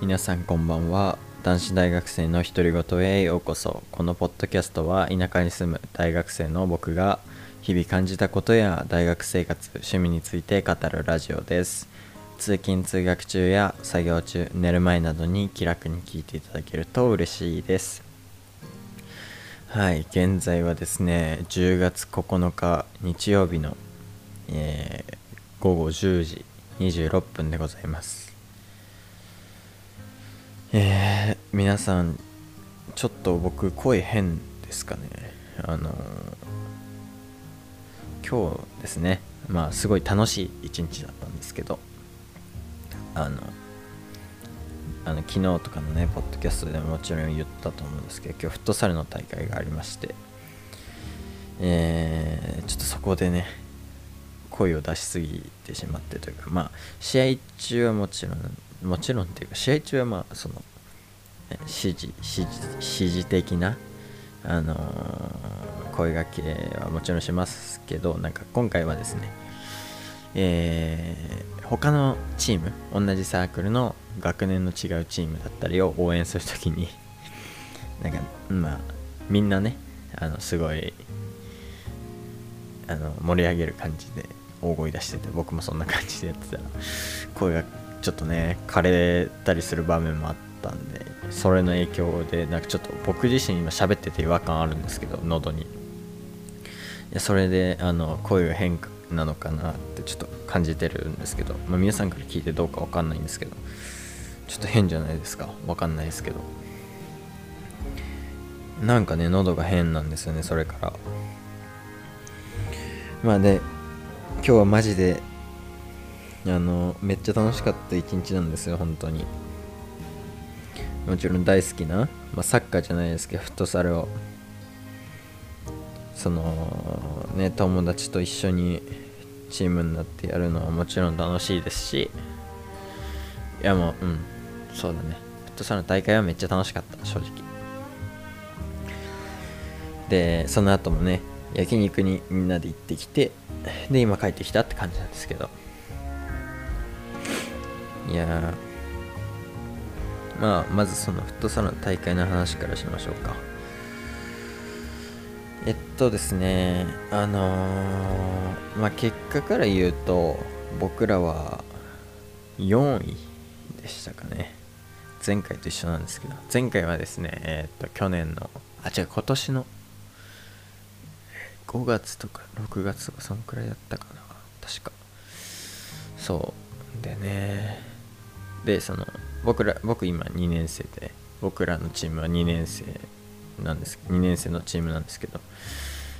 皆さんこんばんは。男子大学生の独り言へようこそ。このポッドキャストは田舎に住む大学生の僕が日々感じたことや大学生活趣味について語るラジオです。通勤通学中や作業中寝る前などに気楽に聞いていただけると嬉しいです。はい現在はですね10月9日日曜日の、えー午後10時26分でございます。えー、皆さんちょっと僕声変ですかね。あの今日ですねまあすごい楽しい一日だったんですけどあのあの昨日とかのねポッドキャストでももちろん言ったと思うんですけど今日フットサルの大会がありましてえー、ちょっとそこでね声を出しすぎてしまってというかまあ試合中はもちろんもちろんっていうか試合中はまあそのね指示指示指示的なあのー声掛けはもちろんしますけどなんか今回はですねえー他のチーム同じサークルの学年の違うチームだったりを応援するときに なんかまあみんなねあのすごいあの盛り上げる感じで大声出してて僕もそんな感じでやってたら声がちょっとね枯れたりする場面もあったんでそれの影響でなんかちょっと僕自身今喋ってて違和感あるんですけど喉に。いやそれであの声が変なのかなってちょっと感じてるんですけど、まあ、皆さんから聞いてどうかわかんないんですけどちょっと変じゃないですか。わかんないですけど。なんかね喉が変なんですよねそれから。まあで今日はマジであのめっちゃ楽しかった一日なんですよ本当に。もちろん大好きな、まあ、サッカーじゃないですけどフットサルを。そのね友達と一緒にチームになってやるのはもちろん楽しいですしいやもううん。そうだね。フットサルの大会はめっちゃ楽しかった正直。でその後もね焼肉にみんなで行ってきてで今帰ってきたって感じなんですけど。いやまあまずそのフットサルの大会の話からしましょうか。えっとですねあのーまあ結果から言うと僕らは4位でしたかね。前回と一緒なんですけど。前回はですねえっと去年のあ違う今年の5月とか6月とかそのくらいだったかな。確か。そう。でね。でその僕ら僕今2年生で僕らのチームは2年生なんです2年生のチームなんですけど。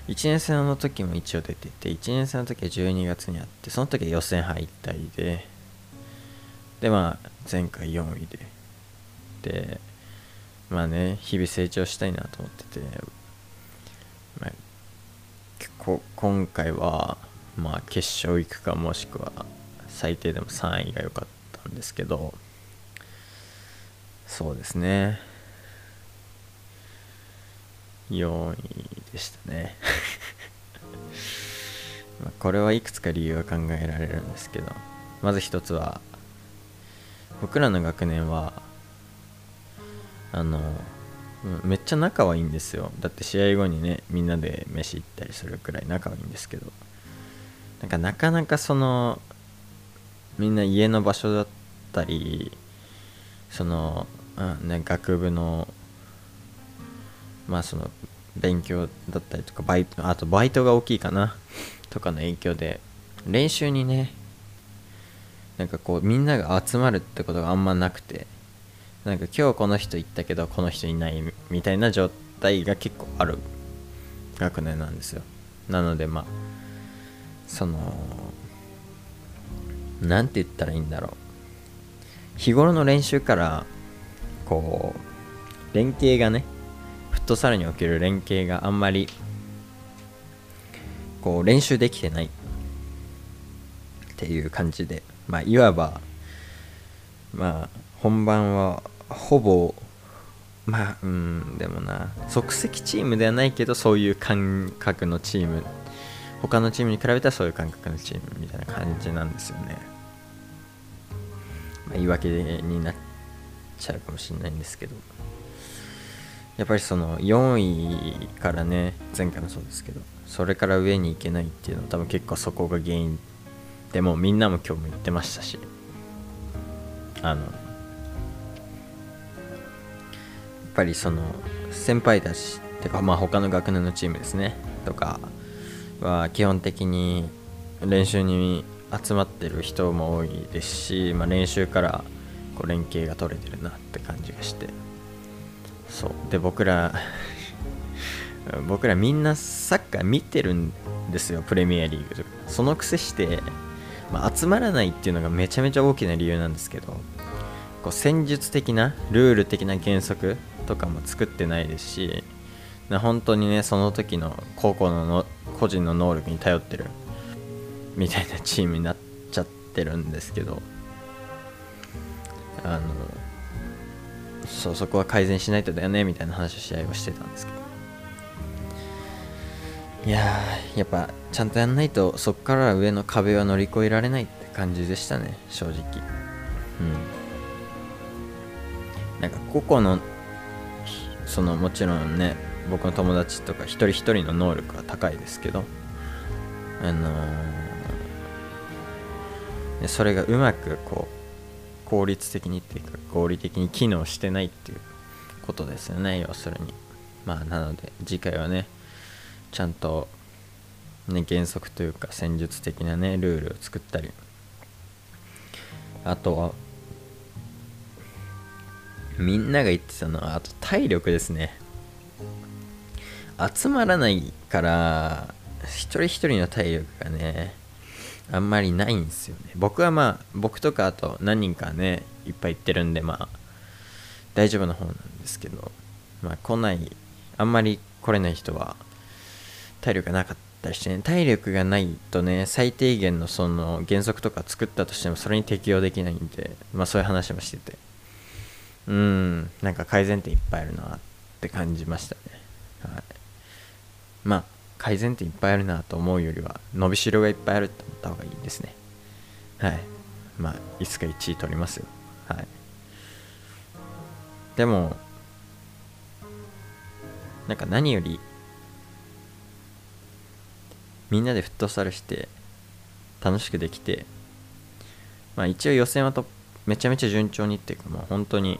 1年生の時も一応出てて1年生の時は12月にあってその時は予選敗退ででまあ前回4位で。でまあね日々成長したいなと思ってて、まあ、結構今回はまあ決勝行くかもしくは最低でも3位が良かったんですけどそうですね。4位でしたね。まこれはいくつか理由は考えられるんですけど。まず一つは僕らの学年はあのめっちゃ仲はいいんですよ。だって試合後にねみんなで飯行ったりするくらい仲はいいんですけど。なんかなかなかそのみんな家の場所だったりその、うんね、学部のまあその勉強だったりとかバイトあとバイトが大きいかなとかの影響で練習にねなんかこうみんなが集まるってことがあんまなくてなんか今日この人行ったけどこの人いないみたいな状態が結構ある学年なんですよ。なのでまあそのなんて言ったらいいんだろう。日頃の練習からこう連携がねフットサルにおける連携があんまりこう練習できてないっていう感じでまあいわばまあ本番はほぼまあうんでもな即席チームではないけどそういう感覚のチーム他のチームに比べたらそういう感覚のチームみたいな感じなんですよね、まあ、言い訳になっちゃうかもしれないんですけど。やっぱりその4位からね前回もそうですけどそれから上に行けないっていうのは多分結構そこが原因でもみんなも今日も言ってましたしあのやっぱりその先輩たちってかまあ他の学年のチームですねとかは基本的に練習に集まってる人も多いですし、まあ、練習からこう連携が取れてるなって感じがして。そう。で僕ら 僕らみんなサッカー見てるんですよプレミアリーグとか。そのくせして、まあ、集まらないっていうのがめちゃめちゃ大きな理由なんですけどこう戦術的なルール的な原則とかも作ってないですし本当にねその時の高校のの個人の能力に頼ってるみたいなチームになっちゃってるんですけどあのそうそこは改善しないとだよねみたいな話を試合をしてたんですけど。いややっぱちゃんとやんないとそこから上の壁は乗り越えられないって感じでしたね正直。うん。なんか個々のそのもちろんね僕の友達とか一人一人の能力は高いですけどあのー、それがうまくこう効率的にっていうか合理的に機能してないっていうことですよね要するに。まあなので次回はねちゃんとね原則というか戦術的なねルールを作ったり。あとはみんなが言ってたのはあと体力ですね。集まらないから一人一人の体力がねあんまりないんですよね。僕はまあ僕とかあと何人かねいっぱい行ってるんでまあ大丈夫な方なんですけどまあ来ないあんまり来れない人は体力がなかったりしてね体力がないとね最低限のその原則とか作ったとしてもそれに適用できないんでまあそういう話もしてて。うんなんか改善点いっぱいあるなって感じましたね。はい。まあ改善点いっぱいあるなと思うよりは伸びしろがいっぱいあるって思った方がいいですね。はい。まあいつか1位取りますよ。はい。でもなんか何よりみんなでフットサルして楽しくできてまあ一応予選はとめちゃめちゃ順調にっていうかもう本当に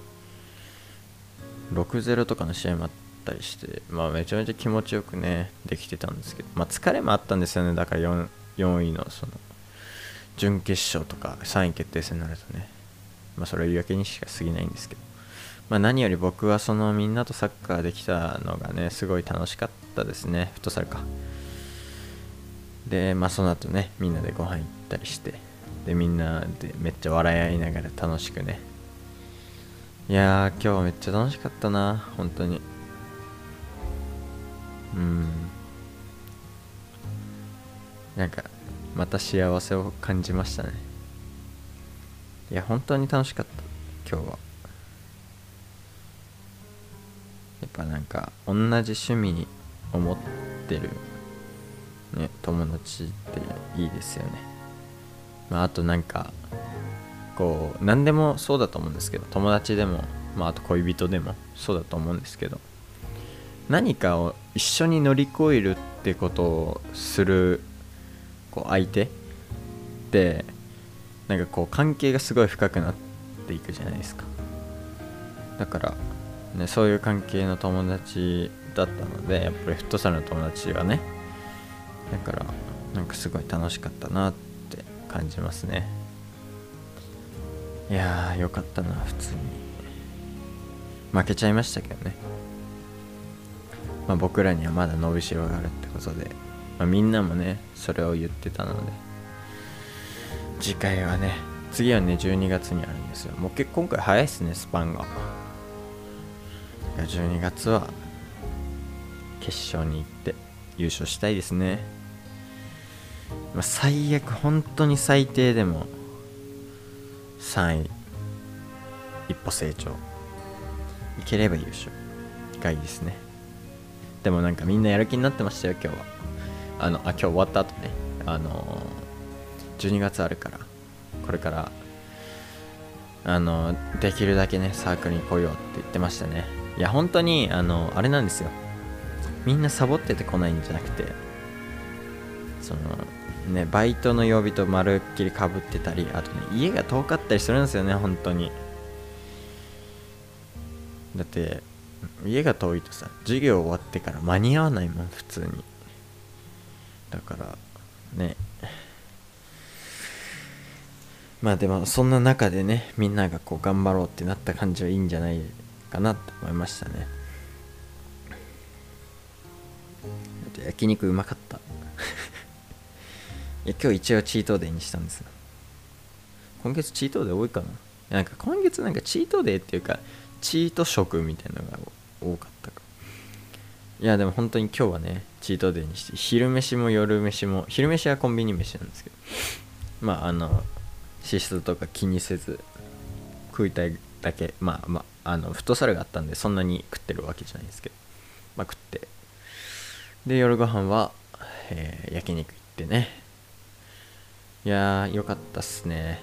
6-0とかの試合もあってたりして、まあ、めちゃめちゃ気持ちよくねできてたんですけど、まあ、疲れもあったんですよね。だから 4, 4位のその準決勝とか3位決定戦になるとね、まあ、それは言い訳にしか過ぎないんですけど、まあ、何より僕はそのみんなとサッカーできたのがねすごい楽しかったですね。フットサルか。でまあその後ねみんなでご飯行ったりしてでみんなでめっちゃ笑い合いながら楽しくね。いやー今日めっちゃ楽しかったな本当に。うん。なんかまた幸せを感じましたね。いや本当に楽しかった。今日は。やっぱなんか同じ趣味を持ってるね友達っていいですよね。まああとなんかこう何でもそうだと思うんですけど友達でもまああと恋人でもそうだと思うんですけど何かを一緒に乗り越えるってことをするこう相手ってなんかこう関係がすごい深くなっていくじゃないですか。だから、ね、そういう関係の友達だったのでやっぱりフットサルの友達はねだからなんかすごい楽しかったなって感じますね。いやーよかったな普通に。負けちゃいましたけどね。まあ、僕らにはまだ伸びしろがあるってことで、まあ、みんなもねそれを言ってたので次回はね次はね12月にあるんですよ。もう結構今回早いっすねスパンが。12月は決勝に行って優勝したいですね、まあ、最悪本当に最低でも3位一歩成長。いければ優勝。がいいですね。でもなんかみんなやる気になってましたよ今日は。あのあ今日終わった後ね。あの12月あるからこれからあのできるだけねサークルに来ようって言ってましたね。いや本当にあのあれなんですよ。みんなサボってて来ないんじゃなくてそのねバイトの曜日とまるっきりかぶってたりあとね家が遠かったりするんですよね本当に。だって家が遠いとさ授業終わってから間に合わないもん普通に。だからね。まあでもそんな中でねみんながこう頑張ろうってなった感じはいいんじゃないかなって思いましたね。焼肉うまかった。いや今日一応チートデーにしたんです今月チートデー多いかな。なんか今月なんかチートデーっていうかチート食みたいなのが多かったか。いやでも本当に今日はねチートデーにして昼飯も夜飯も昼飯はコンビニ飯なんですけどまああの脂質とか気にせず食いたいだけまあまああのフットサルがあったんでそんなに食ってるわけじゃないですけどまあ食って。で夜ご飯は、えー、焼肉行ってね。いやーよかったっすね。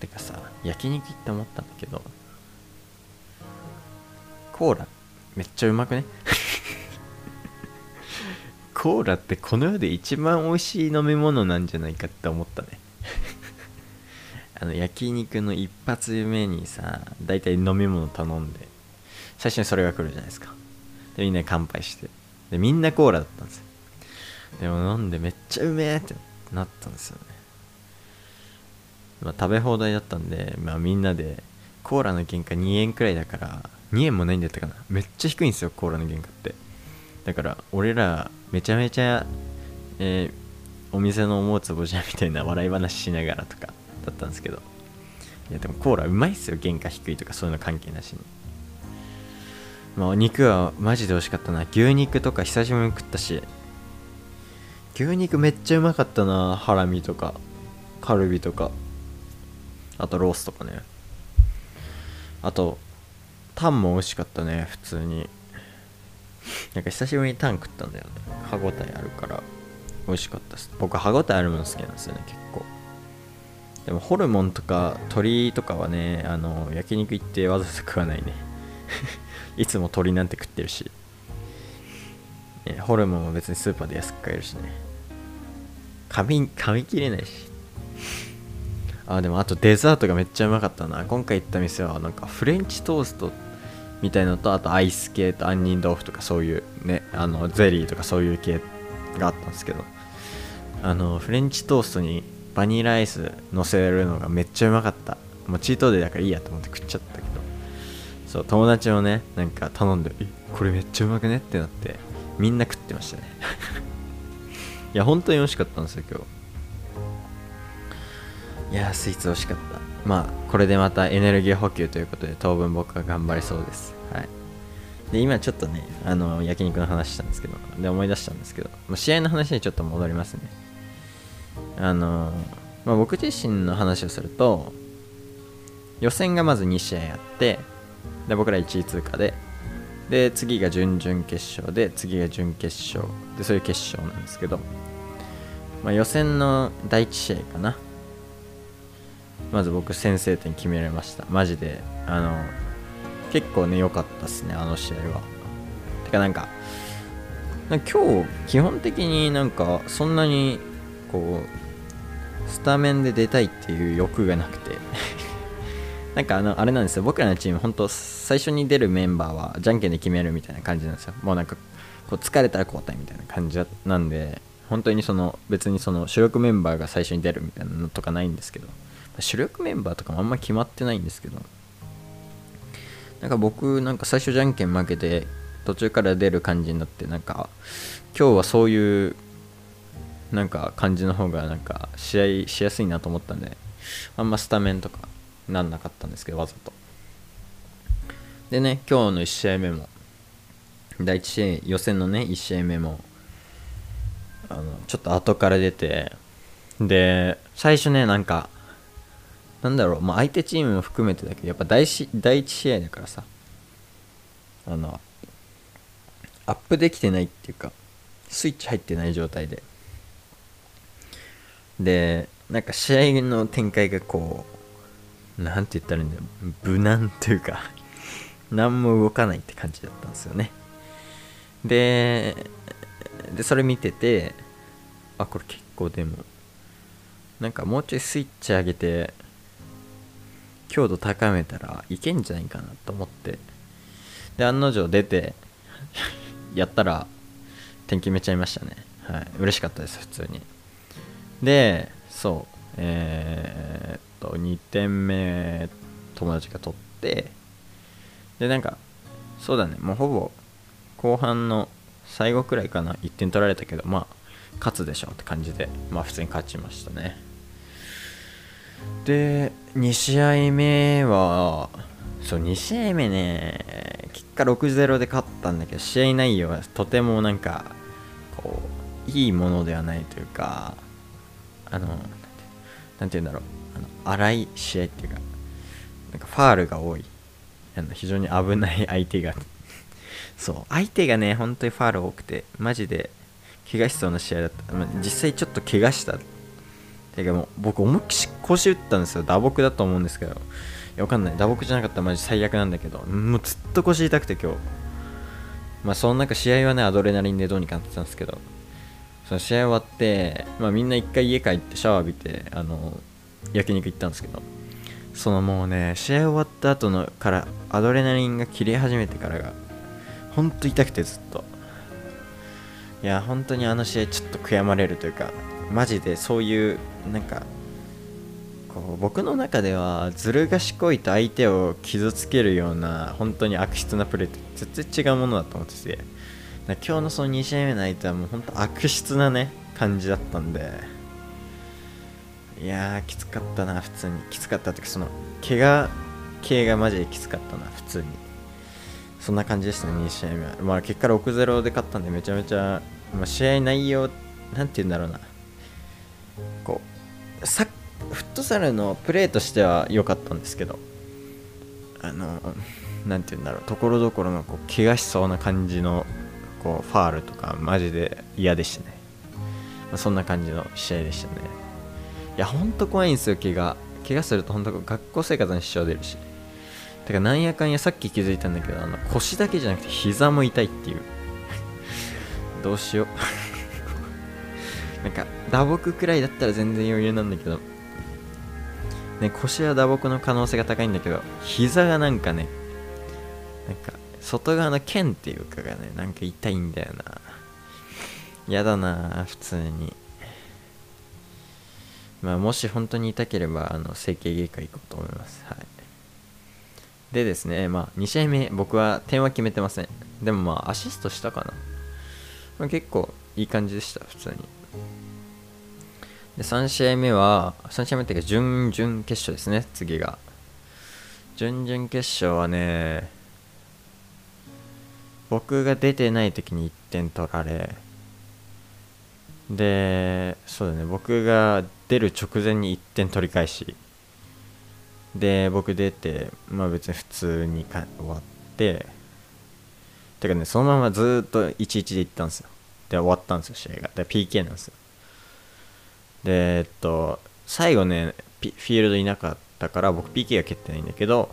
てかさ焼肉行って思ったんだけどコーラめっちゃうまくね？コーラってこの世で一番美味しい飲み物なんじゃないかって思ったね。あの焼肉の一発目にさ大体飲み物頼んで最初にそれが来るじゃないですか。でみんな乾杯して。でみんなコーラだったんですよ。でも飲んでめっちゃうめえってなったんですよね。まあ、食べ放題だったんで、まあ、みんなでコーラの原価2円くらいだから2円もないんだったかな。めっちゃ低いんですよコーラの原価って。だから俺らめちゃめちゃ、えー、お店の思うつぼじゃんみたいな笑い話しながらとかだったんですけど。いやでもコーラうまいっすよ原価低いとかそういうの関係なしに。まあお肉はマジで美味しかったな。牛肉とか久しぶりに食ったし。牛肉めっちゃうまかったな。ハラミとかカルビとか。あとロースとかね。あとタンも美味しかったね普通に。なんか久しぶりにタン食ったんだよね。歯ごたえあるから。美味しかったです。僕歯ごたえあるもの好きなんですよね結構。でもホルモンとか鶏とかはねあの焼肉行ってわざわざ食わないね。いつも鶏なんて食ってるし、ね、ホルモンも別にスーパーで安く買えるしね。噛み噛み切れないし。あでもあとデザートがめっちゃうまかったな。今回行った店はなんかフレンチトーストみたいのとあとアイス系と杏仁豆腐とかそういうねあのゼリーとかそういう系があったんですけど。あのフレンチトーストにバニラアイス乗せるのがめっちゃうまかった。もうチートデーだからいいやと思って食っちゃったけど。そう友達もねなんか頼んでこれめっちゃうまくねってなってみんな食ってましたね。いや本当に美味しかったんですよ今日。いやスイーツ美味しかった。まあこれでまたエネルギー補給ということで当分僕は頑張れそうです。はい。で今ちょっとねあの焼肉の話したんですけどで思い出したんですけど試合の話にちょっと戻りますね。あの、まあ、僕自身の話をすると予選がまず2試合あってで僕ら1位通過でで次が準々決勝で次が準決勝でそういう決勝なんですけど、まあ、予選の第1試合かな。まず僕先制点決められました。マジで。あの結構ね良かったっすねあの試合は。てかなんか今日基本的になんかそんなにこうスタメンで出たいっていう欲がなくて。なんかあのあれなんですよ。僕らのチーム本当最初に出るメンバーはじゃんけんで決めるみたいな感じなんですよ。もうなんかこう疲れたら交代みたいな感じなんで本当にその別にその主力メンバーが最初に出るみたいなのとかないんですけど。主力メンバーとかもあんま決まってないんですけど。なんか僕なんか最初じゃんけん負けて途中から出る感じになってなんか今日はそういうなんか感じの方がなんか試合しやすいなと思ったんであんまスタメンとかなんなかったんですけどわざと。でね今日の1試合目も第1試合予選のね1試合目もあのちょっと後から出てで最初ねなんかなんだろう、まあ、相手チームも含めてだけどやっぱ第一第一試合だからさあのアップできてないっていうかスイッチ入ってない状態で。でなんか試合の展開がこうなんて言ったらいいんだよ無難というか 何も動かないって感じだったんですよね。ででそれ見ててあこれ結構でもなんかもうちょいスイッチ上げて強度高めたらいけんじゃないかなと思って。で案の定出て やったら点決めちゃいましたね。はい。嬉しかったです普通に。でそう。えー、っと2点目友達が取ってでなんかそうだね。もうほぼ後半の最後くらいかな。1点取られたけどまあ勝つでしょうって感じでまあ普通に勝ちましたね。で2試合目はそう2試合目ね結果6-0で勝ったんだけど試合内容はとてもなんかこういいものではないというかあのなんて言うんだろうあの荒い試合っていうかなんかファールが多い。あの非常に危ない相手が。そう相手がね本当にファール多くてマジで怪我しそうな試合だった、まあ、実際ちょっと怪我した。てかもう僕思いっきり腰打ったんですよ。打撲だと思うんですけど。いやわかんない。打撲じゃなかったらマジ最悪なんだけど。もうずっと腰痛くて今日。まあその中試合はねアドレナリンでどうにかなってたんですけど。その試合終わって、まあ、みんな一回家帰ってシャワー浴びてあの焼肉行ったんですけど。そのもうね試合終わった後のからアドレナリンが切れ始めてからがほんと痛くてずっと。いや本当にあの試合ちょっと悔やまれるというかマジでそういうなんかこう僕の中ではずる賢いと相手を傷つけるような本当に悪質なプレーって絶対違うものだと思ってて今日のその2試合目の相手はもう本当悪質なね感じだったんで。いやーきつかったな普通に。きつかったっていうかその怪我系がマジできつかったな普通に。そんな感じでしたね2試合目。はまあ結果6-0で勝ったんでめちゃめちゃ、まあ、試合内容なんて言うんだろうな。こうサフットサルのプレーとしては良かったんですけどあのなんて言うんだろうところどころのこう怪我しそうな感じのこうファールとかマジで嫌でしたね、まあ、そんな感じの試合でしたね。いやほんと怖いんですよ怪我。怪我すると本当学校生活に支障出るし。てかなんやかんやさっき気づいたんだけどあの腰だけじゃなくて膝も痛いっていう。どうしよう。なんか打撲くらいだったら全然余裕なんだけど。ね腰は打撲の可能性が高いんだけど膝がなんかねなんか外側の腱っていうかがねなんか痛いんだよな。やだな普通に。まあもし本当に痛ければあの整形外科行こうと思います。はい。でですねまあ2試合目僕は点は決めてません。でもまあアシストしたかな、まあ、結構いい感じでした普通に。で3試合目は3試合目っていうか準々決勝ですね次が。準々決勝はね僕が出てない時に1点取られ。でそうだね僕が出る直前に1点取り返し。で僕出てまあ別に普通にか終わって。てかねそのままずっと1-1でいったんですよ。で終わったんですよ試合が。で PK なんですよ。で、えっと、最後ね、フィールドいなかったから、僕 PK が蹴ってないんだけど、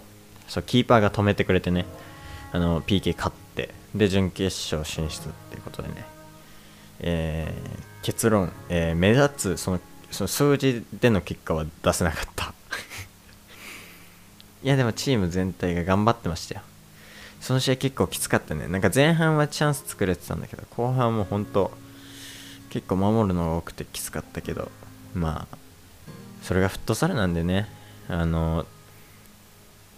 そう、キーパーが止めてくれてね、あの、PK 勝って、で、準決勝進出っていうことでね、えー、結論、えー、目立つ、その、その数字での結果は出せなかった いや、でもチーム全体が頑張ってましたよ。その試合結構きつかったね。なんか前半はチャンス作れてたんだけど、後半も本当結構守るのが多くてきつかったけど、まあそれがフットサルなんでね。あの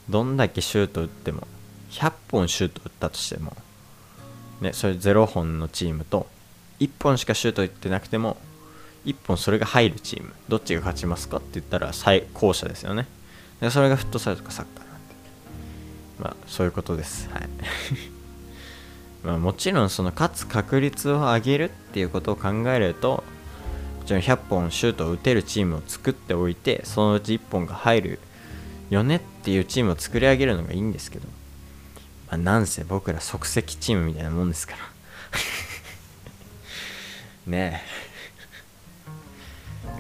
どんだけシュート打っても100本シュート打ったとしてもねそれ0本のチームと1本しかシュート打ってなくても1本それが入るチームどっちが勝ちますかって言ったら最後者ですよね。でそれがフットサルとかサッカーなんで。まあそういうことです。はい。まあもちろんその勝つ確率を上げるっていうことを考えるとちろん100本シュートを打てるチームを作っておいてそのうち1本が入るよねっていうチームを作り上げるのがいいんですけど、まあ、なんせ僕ら即席チームみたいなもんですから。ね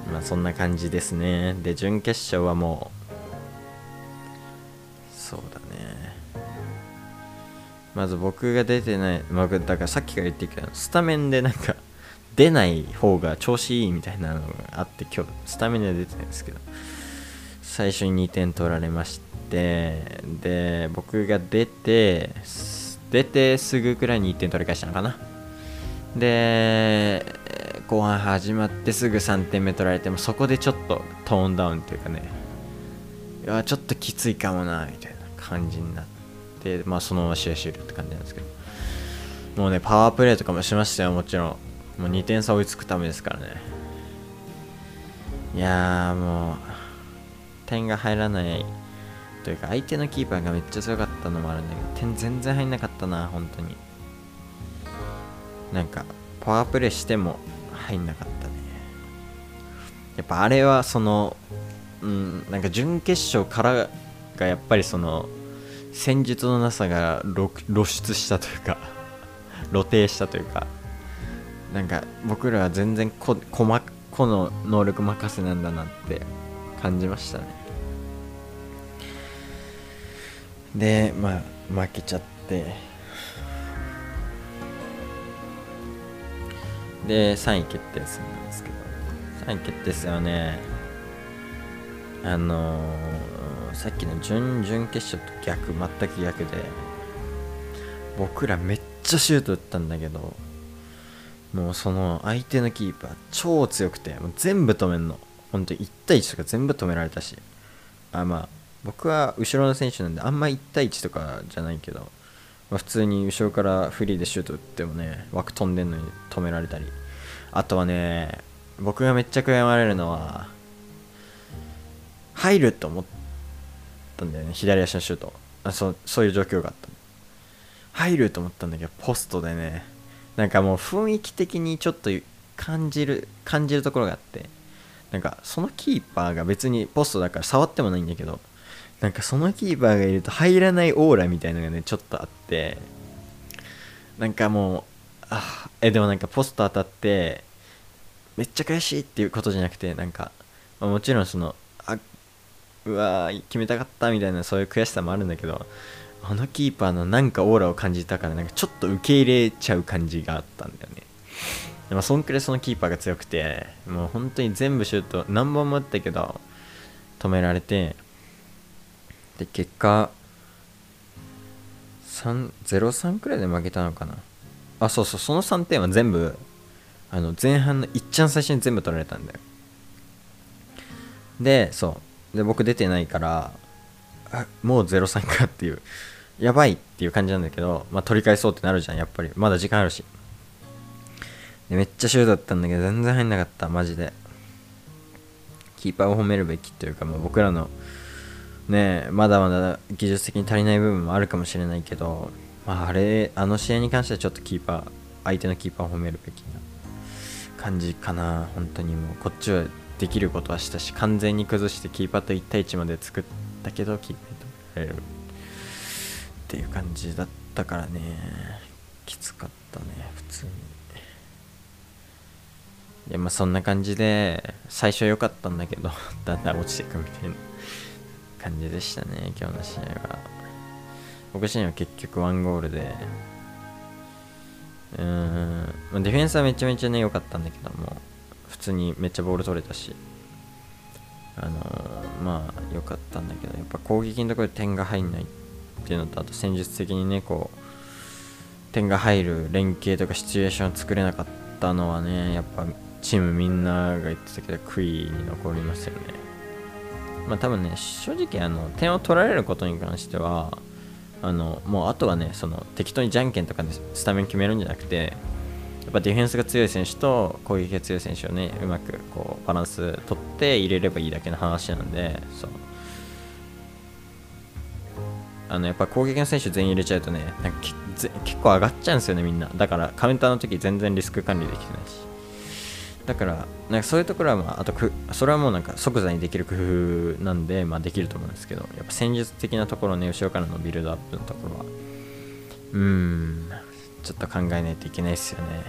え。まあそんな感じですね。で準決勝はもうそうだね。まず僕が出てない、まあ、だからさっきから言ってるけどスタメンでなんか出ない方が調子いいみたいなのがあって今日スタメンで出てないんですけど最初に2点取られましてで僕が出て出てすぐくらいに1点取り返したのかな。で後半始まってすぐ3点目取られてもそこでちょっとトーンダウンというかねいやちょっときついかもなみたいな感じになってまあそのまま試合終了って感じなんですけどもうねパワープレーとかもしましたよもちろん。もう2点差追いつくためですからね。いやーもう点が入らないというか相手のキーパーがめっちゃ強かったのもあるんだけど点全然入んなかったな本当に。なんかパワープレイしても入んなかったね。やっぱあれはそのうんなんか準決勝からがやっぱりその戦術のなさが露出したというか 露呈したというか。なんか僕らは全然こ細個の能力任せなんだなって感じましたね。でまあ負けちゃって。で3位決定戦なんですけど。3位決定戦はねあのー、さっきの準々決勝と逆全く逆で僕らめっちゃシュート打ったんだけどもうその相手のキーパー超強くてもう全部止めんの。本当に1対1とか全部止められたし。あまあ僕は後ろの選手なんであんま1対1とかじゃないけどまあ、普通に後ろからフリーでシュート打ってもね枠飛んでんのに止められたり。あとはね僕がめっちゃ悔やまれるのは入ると思ったんだよね左足のシュート。あそそういう状況があった。入ると思ったんだけどポストでねなんかもう雰囲気的にちょっと感じる感じるところがあってなんかそのキーパーが別にポストだから触ってもないんだけどなんかそのキーパーがいると入らないオーラみたいなのがねちょっとあってなんかもうあえでもなんかポスト当たってめっちゃ悔しいっていうことじゃなくてなんか、まあ、もちろんそのあうわ決めたかったみたいなそういう悔しさもあるんだけどあのキーパーのなんかオーラを感じたからなんかちょっと受け入れちゃう感じがあったんだよね。でもそんくらいそのキーパーが強くてもう本当に全部シュート何本も打ったけど止められてで結果0-3くらいで負けたのかな。あそうそうその3点は全部あの前半のいっちゃん最初に全部取られたんだよ。でそう。で僕出てないからあもう0-3かっていう。やばいっていう感じなんだけど、まあ、取り返そうってなるじゃんやっぱり。まだ時間あるし。でめっちゃシュートだったんだけど全然入んなかったマジで。キーパーを褒めるべきというか、まあ、僕らのねまだまだ技術的に足りない部分もあるかもしれないけど、まあ、あれあの試合に関してはちょっとキーパー相手のキーパーを褒めるべきな感じかな本当に。もうこっちはできることはしたし完全に崩してキーパーと1対1まで作ったけどキーパーと。やれるっていう感じだったからね。きつかったね普通に。いやまあそんな感じで最初良かったんだけど だんだん落ちていくみたいな感じでしたね今日の試合は。僕自身は結局1ゴールで。うーんディフェンスはめちゃめちゃね良かったんだけども普通にめっちゃボール取れたし。あのー、まあ良かったんだけどやっぱ攻撃のところで点が入んないってっていうのとあと戦術的にねこう点が入る連携とかシチュエーションを作れなかったのはねやっぱチームみんなが言ってたけど悔いに残りますよね。まあ多分ね、正直あの点を取られることに関しては、あのもうあとはね、その適当にじゃんけんとかでスタメン決めるんじゃなくて、やっぱディフェンスが強い選手と攻撃が強い選手をね、うまくこうバランス取って入れればいいだけの話なんで、そう。あのやっぱ攻撃の選手全員入れちゃうとね、なんか結構上がっちゃうんですよね、みんな。だからカウンターの時全然リスク管理できてないし。だからなんかそういうところはまああとくそれはもうなんか即座にできる工夫なんでまあできると思うんですけどやっぱ戦術的なところね後ろからのビルドアップのところはうーんちょっと考えないといけないですよね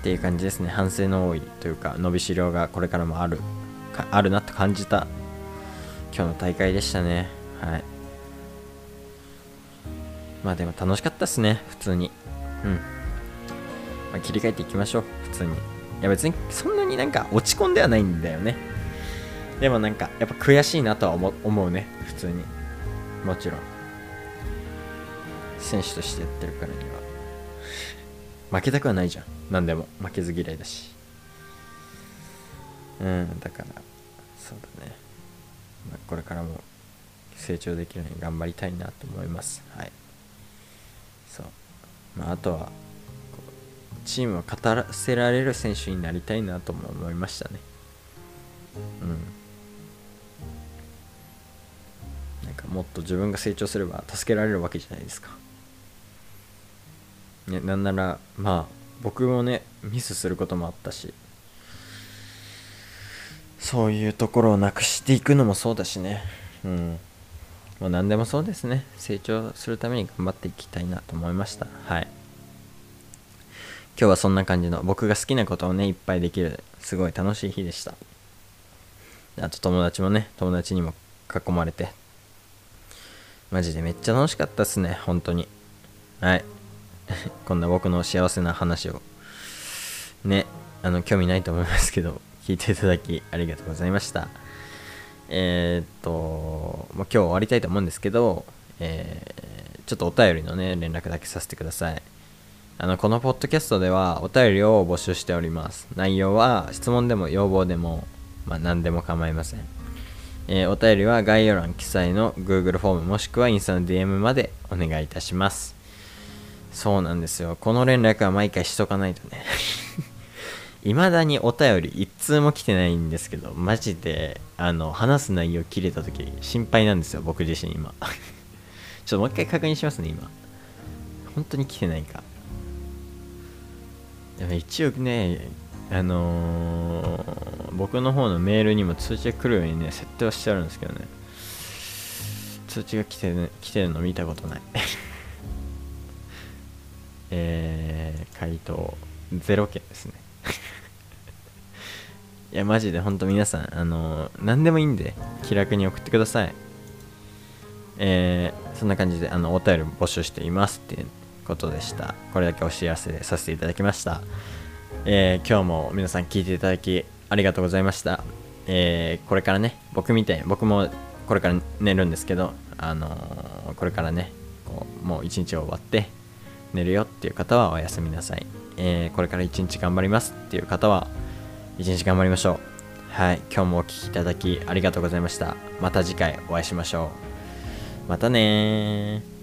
っていう感じですね反省の多いというか伸びしろがこれからもあるかあるなと感じた今日の大会でしたねはい。まあでも楽しかったっすね普通に。うん、まあ、切り替えていきましょう普通に。いや別にそんなになんか落ち込んではないんだよね。でもなんかやっぱ悔しいなとは思思うね普通に。もちろん。選手としてやってるからには。負けたくはないじゃん。何でも。負けず嫌いだし。うんだからそうだね、まあ、これからも成長できるように頑張りたいなと思います。はい。そう。まああとはチームを語らせられる選手になりたいなとも思いましたね。うん。なんかもっと自分が成長すれば助けられるわけじゃないですか。ね、なんならまあ僕もねミスすることもあったしそういうところをなくしていくのもそうだしね。うん。もう何でもそうですね。成長するために頑張っていきたいなと思いました。はい。今日はそんな感じの僕が好きなことをねいっぱいできるすごい楽しい日でした。あと友達もね友達にも囲まれて。マジでめっちゃ楽しかったっすね本当に。はい。こんな僕の幸せな話を。ねあの興味ないと思いますけど聞いていただきありがとうございました。えー、っと、まあ、今日終わりたいと思うんですけど、えー、ちょっとお便りのね連絡だけさせてくださいあのこのポッドキャストではお便りを募集しております内容は質問でも要望でも、まあ、何でも構いませんえー、お便りは概要欄記載の Google フォームもしくはインスタの DM までお願いいたしますそうなんですよ。この連絡は毎回しとかないとね。未だにお便り一通も来てないんですけど、マジで、あの、話す内容切れた時心配なんですよ、僕自身今。ちょっともう一回確認しますね、今。本当に来てないか。一応ね、あのー、僕の方のメールにも通知が来るようにね、設定はしてあるんですけどね。通知が来て,、ね、来てるの見たことない。えー、回答0件ですねいやマジで本当皆さんあの何でもいいんで気楽に送ってください。えー、そんな感じであのお便り募集していますっていうことでした。これだけお知らせさせていただきました。えー、今日も皆さん聞いていただきありがとうございました。えー、これからね僕みたい僕もこれから寝るんですけどあの、これからねこうもう一日終わって寝るよっていう方はおやすみなさい。え、これから一日頑張りますっていう方は一日頑張りましょう。はい、今日もお聴きいただきありがとうございました。また次回お会いしましょう。またね